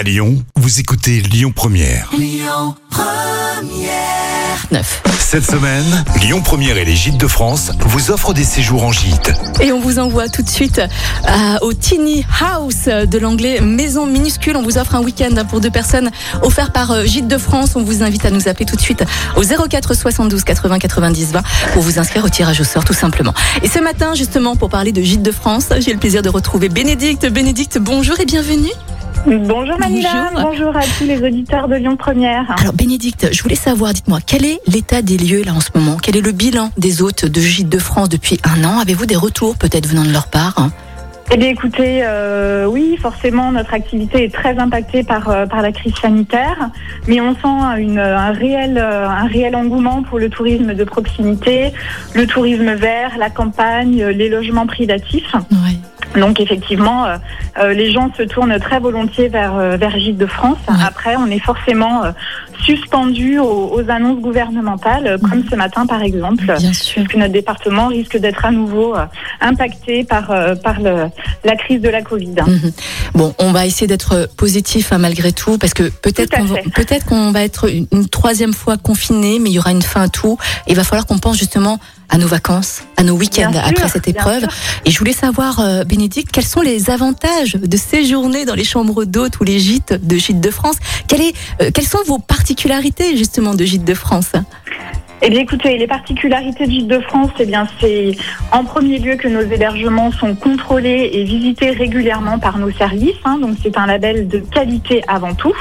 À Lyon, vous écoutez Lyon Première. 9. Cette semaine, Lyon Première et les Gîtes de France vous offrent des séjours en gîte. Et on vous envoie tout de suite euh, au Tiny House de l'anglais Maison Minuscule. On vous offre un week-end pour deux personnes offert par euh, Gîtes de France. On vous invite à nous appeler tout de suite au 04 72 80 90 20 pour vous inscrire au tirage au sort tout simplement. Et ce matin, justement, pour parler de Gîtes de France, j'ai le plaisir de retrouver Bénédicte. Bénédicte, bonjour et bienvenue. Bonjour Manila, Bonjour. bonjour. à tous les auditeurs de Lyon Première. Alors Bénédicte, je voulais savoir, dites-moi, quel est l'état des lieux là en ce moment? Quel est le bilan des hôtes de Gîtes de France depuis un an? Avez-vous des retours peut-être venant de leur part? Hein Eh bien écoutez, euh, oui, forcément notre activité est très impactée par, euh, par la crise sanitaire, mais on sent une, un, réel, euh, un réel engouement pour le tourisme de proximité, le tourisme vert, la campagne, les logements privatifs. Oui. Donc effectivement, euh, euh, les gens se tournent très volontiers vers, euh, vers Gîtes de France. Ouais. Après, on est forcément euh, suspendu aux, aux annonces gouvernementales, euh, comme ce matin par exemple. Bien sûr. que notre département risque d'être à nouveau euh, impacté par, euh, par le, la crise de la Covid. Mhm. Bon, on va essayer d'être positif hein, malgré tout, parce que peut-être qu'on va, peut-être qu'on va être une, une troisième fois confiné, mais il y aura une fin à tout. Et il va falloir qu'on pense justement à nos vacances, à nos week-ends Bien après sûr, cette épreuve. Et je voulais savoir, euh, Bénédicte, quels sont les avantages de séjourner dans les chambres d'hôtes ou les gîtes de Gîtes de France Quelle est, euh, Quelles sont vos particularités justement de Gîtes de France Eh bien, écoutez, les particularités de Gîtes de France, eh bien, c'est en premier lieu que nos hébergements sont contrôlés et visités régulièrement par nos services. hein, donc, c'est un label de qualité avant tout.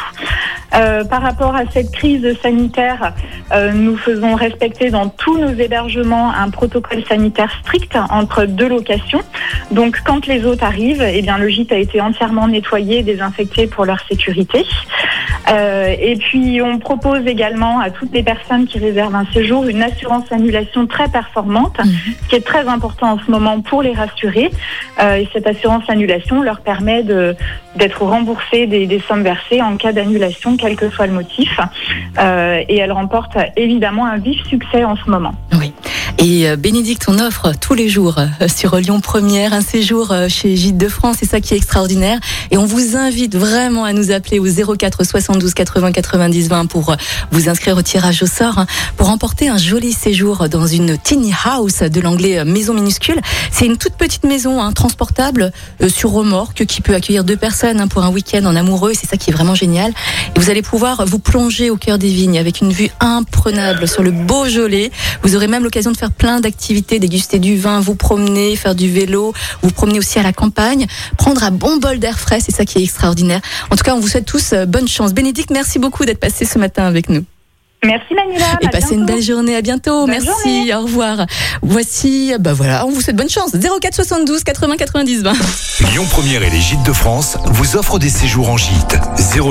Euh, par rapport à cette crise sanitaire, euh, nous faisons respecter dans tous nos hébergements un protocole sanitaire strict entre deux locations. Donc, quand les hôtes arrivent, eh bien, le gîte a été entièrement nettoyé, désinfecté pour leur sécurité. Euh, et puis, on propose également à toutes les personnes qui réservent un séjour une assurance annulation très performante, ce qui est très important en ce moment pour les rassurer. Euh, et cette assurance annulation leur permet de d'être remboursés des, des sommes versées en cas d'annulation, quel que soit le motif. Euh, et elle remporte évidemment un vif succès en ce moment. Et euh, Bénédicte, on offre tous les jours euh, sur Lyon Première un séjour euh, chez Gîtes de France. C'est ça qui est extraordinaire. Et on vous invite vraiment à nous appeler au 04 72 80 90 20 pour vous inscrire au tirage au sort hein, pour remporter un joli séjour dans une tiny house de l'anglais maison minuscule. C'est une toute petite maison hein, transportable euh, sur remorque qui peut accueillir deux personnes hein, pour un week-end en amoureux. C'est ça qui est vraiment génial. Et vous allez pouvoir vous plonger au cœur des vignes avec une vue imprenable sur le Beaujolais. Vous aurez même l'occasion de faire plein d'activités, déguster du vin, vous promener, faire du vélo, vous promener aussi à la campagne, prendre un bon bol d'air frais, c'est ça qui est extraordinaire. En tout cas, on vous souhaite tous euh, bonne chance. Bénédicte, merci beaucoup d'être passé ce matin avec nous. Merci Manila. Et à passez une belle journée. À bientôt. Bonne merci. journée. Au revoir. Voici, bah voilà, on vous souhaite bonne chance. 04 72 80 90 20. Lyon Première et les Gîtes de France vous offrent des séjours en gîte.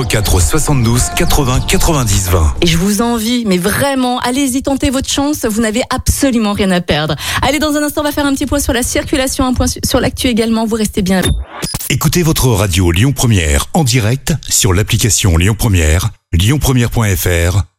04 72 80 90 20. Et je vous envie, mais vraiment, allez-y, tentez votre chance. Vous n'avez absolument rien à perdre. Allez, dans un instant, on va faire un petit point sur la circulation, un point su- sur l'actu également. Vous restez bien. Écoutez votre radio Lyon Première en direct sur l'application Lyon Première, lyonpremière.fr